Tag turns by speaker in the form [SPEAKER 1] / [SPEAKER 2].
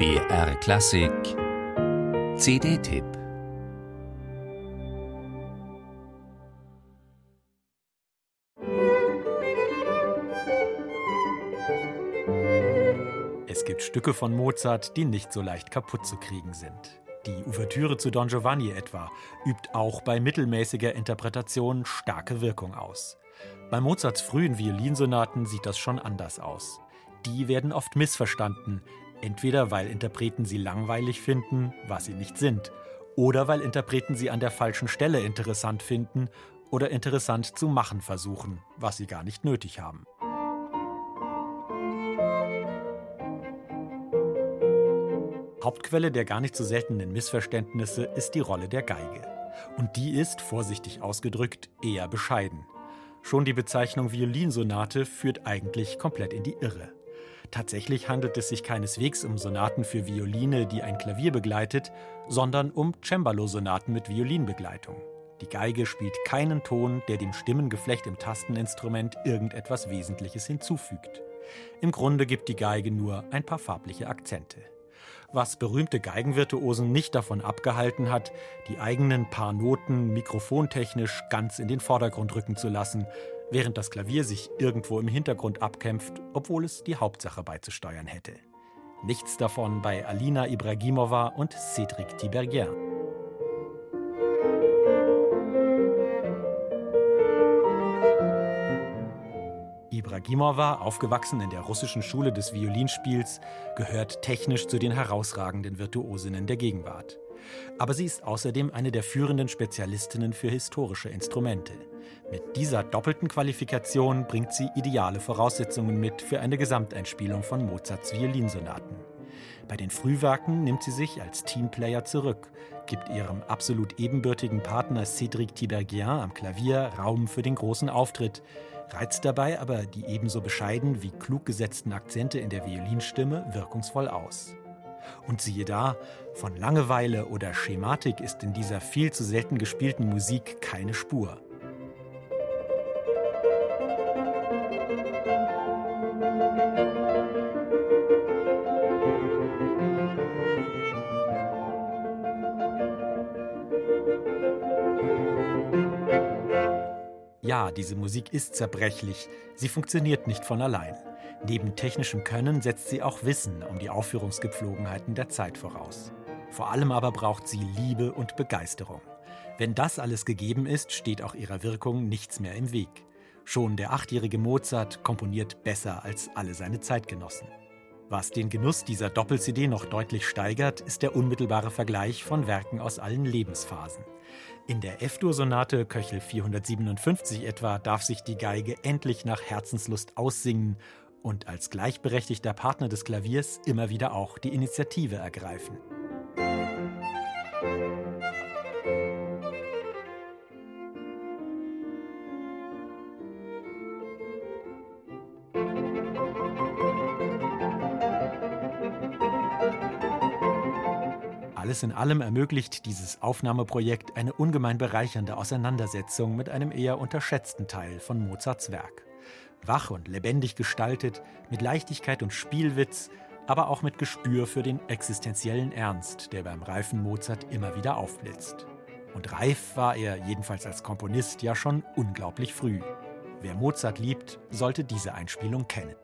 [SPEAKER 1] BR Klassik CD-Tipp
[SPEAKER 2] Es gibt Stücke von Mozart, die nicht so leicht kaputt zu kriegen sind. Die Ouvertüre zu Don Giovanni etwa übt auch bei mittelmäßiger Interpretation starke Wirkung aus. Bei Mozarts frühen Violinsonaten sieht das schon anders aus. Die werden oft missverstanden, entweder weil Interpreten sie langweilig finden, was sie nicht sind, oder weil Interpreten sie an der falschen Stelle interessant finden oder interessant zu machen versuchen, was sie gar nicht nötig haben. Hauptquelle der gar nicht so seltenen Missverständnisse ist die Rolle der Geige. Und die ist, vorsichtig ausgedrückt, eher bescheiden. Schon die Bezeichnung Violinsonate führt eigentlich komplett in die Irre. Tatsächlich handelt es sich keineswegs um Sonaten für Violine, die ein Klavier begleitet, sondern um Cembalo-Sonaten mit Violinbegleitung. Die Geige spielt keinen Ton, der dem Stimmengeflecht im Tasteninstrument irgendetwas Wesentliches hinzufügt. Im Grunde gibt die Geige nur ein paar farbliche Akzente was berühmte Geigenvirtuosen nicht davon abgehalten hat, die eigenen paar Noten mikrofontechnisch ganz in den Vordergrund rücken zu lassen, während das Klavier sich irgendwo im Hintergrund abkämpft, obwohl es die Hauptsache beizusteuern hätte. Nichts davon bei Alina Ibragimova und Cédric Tiberghien. Ibragimova, aufgewachsen in der russischen Schule des Violinspiels, gehört technisch zu den herausragenden Virtuosinnen der Gegenwart. Aber sie ist außerdem eine der führenden Spezialistinnen für historische Instrumente. Mit dieser doppelten Qualifikation bringt sie ideale Voraussetzungen mit für eine Gesamteinspielung von Mozarts Violinsonaten. Bei den Frühwerken nimmt sie sich als Teamplayer zurück, gibt ihrem absolut ebenbürtigen Partner Cédric Tiberghien am Klavier Raum für den großen Auftritt, reizt dabei aber die ebenso bescheiden wie klug gesetzten Akzente in der Violinstimme wirkungsvoll aus. Und siehe da, von Langeweile oder Schematik ist in dieser viel zu selten gespielten Musik keine Spur. Ja, diese Musik ist zerbrechlich, sie funktioniert nicht von allein. Neben technischem Können setzt sie auch Wissen um die Aufführungsgepflogenheiten der Zeit voraus. Vor allem aber braucht sie Liebe und Begeisterung. Wenn das alles gegeben ist, steht auch ihrer Wirkung nichts mehr im Weg. Schon der achtjährige Mozart komponiert besser als alle seine Zeitgenossen. Was den Genuss dieser Doppel-CD noch deutlich steigert, ist der unmittelbare Vergleich von Werken aus allen Lebensphasen. In der F-Dur-Sonate Köchel 457 etwa darf sich die Geige endlich nach Herzenslust aussingen und als gleichberechtigter Partner des Klaviers immer wieder auch die Initiative ergreifen. Alles in allem ermöglicht dieses Aufnahmeprojekt eine ungemein bereichernde Auseinandersetzung mit einem eher unterschätzten Teil von Mozarts Werk. Wach und lebendig gestaltet, mit Leichtigkeit und Spielwitz, aber auch mit Gespür für den existenziellen Ernst, der beim reifen Mozart immer wieder aufblitzt. Und reif war er, jedenfalls als Komponist, ja schon unglaublich früh. Wer Mozart liebt, sollte diese Einspielung kennen.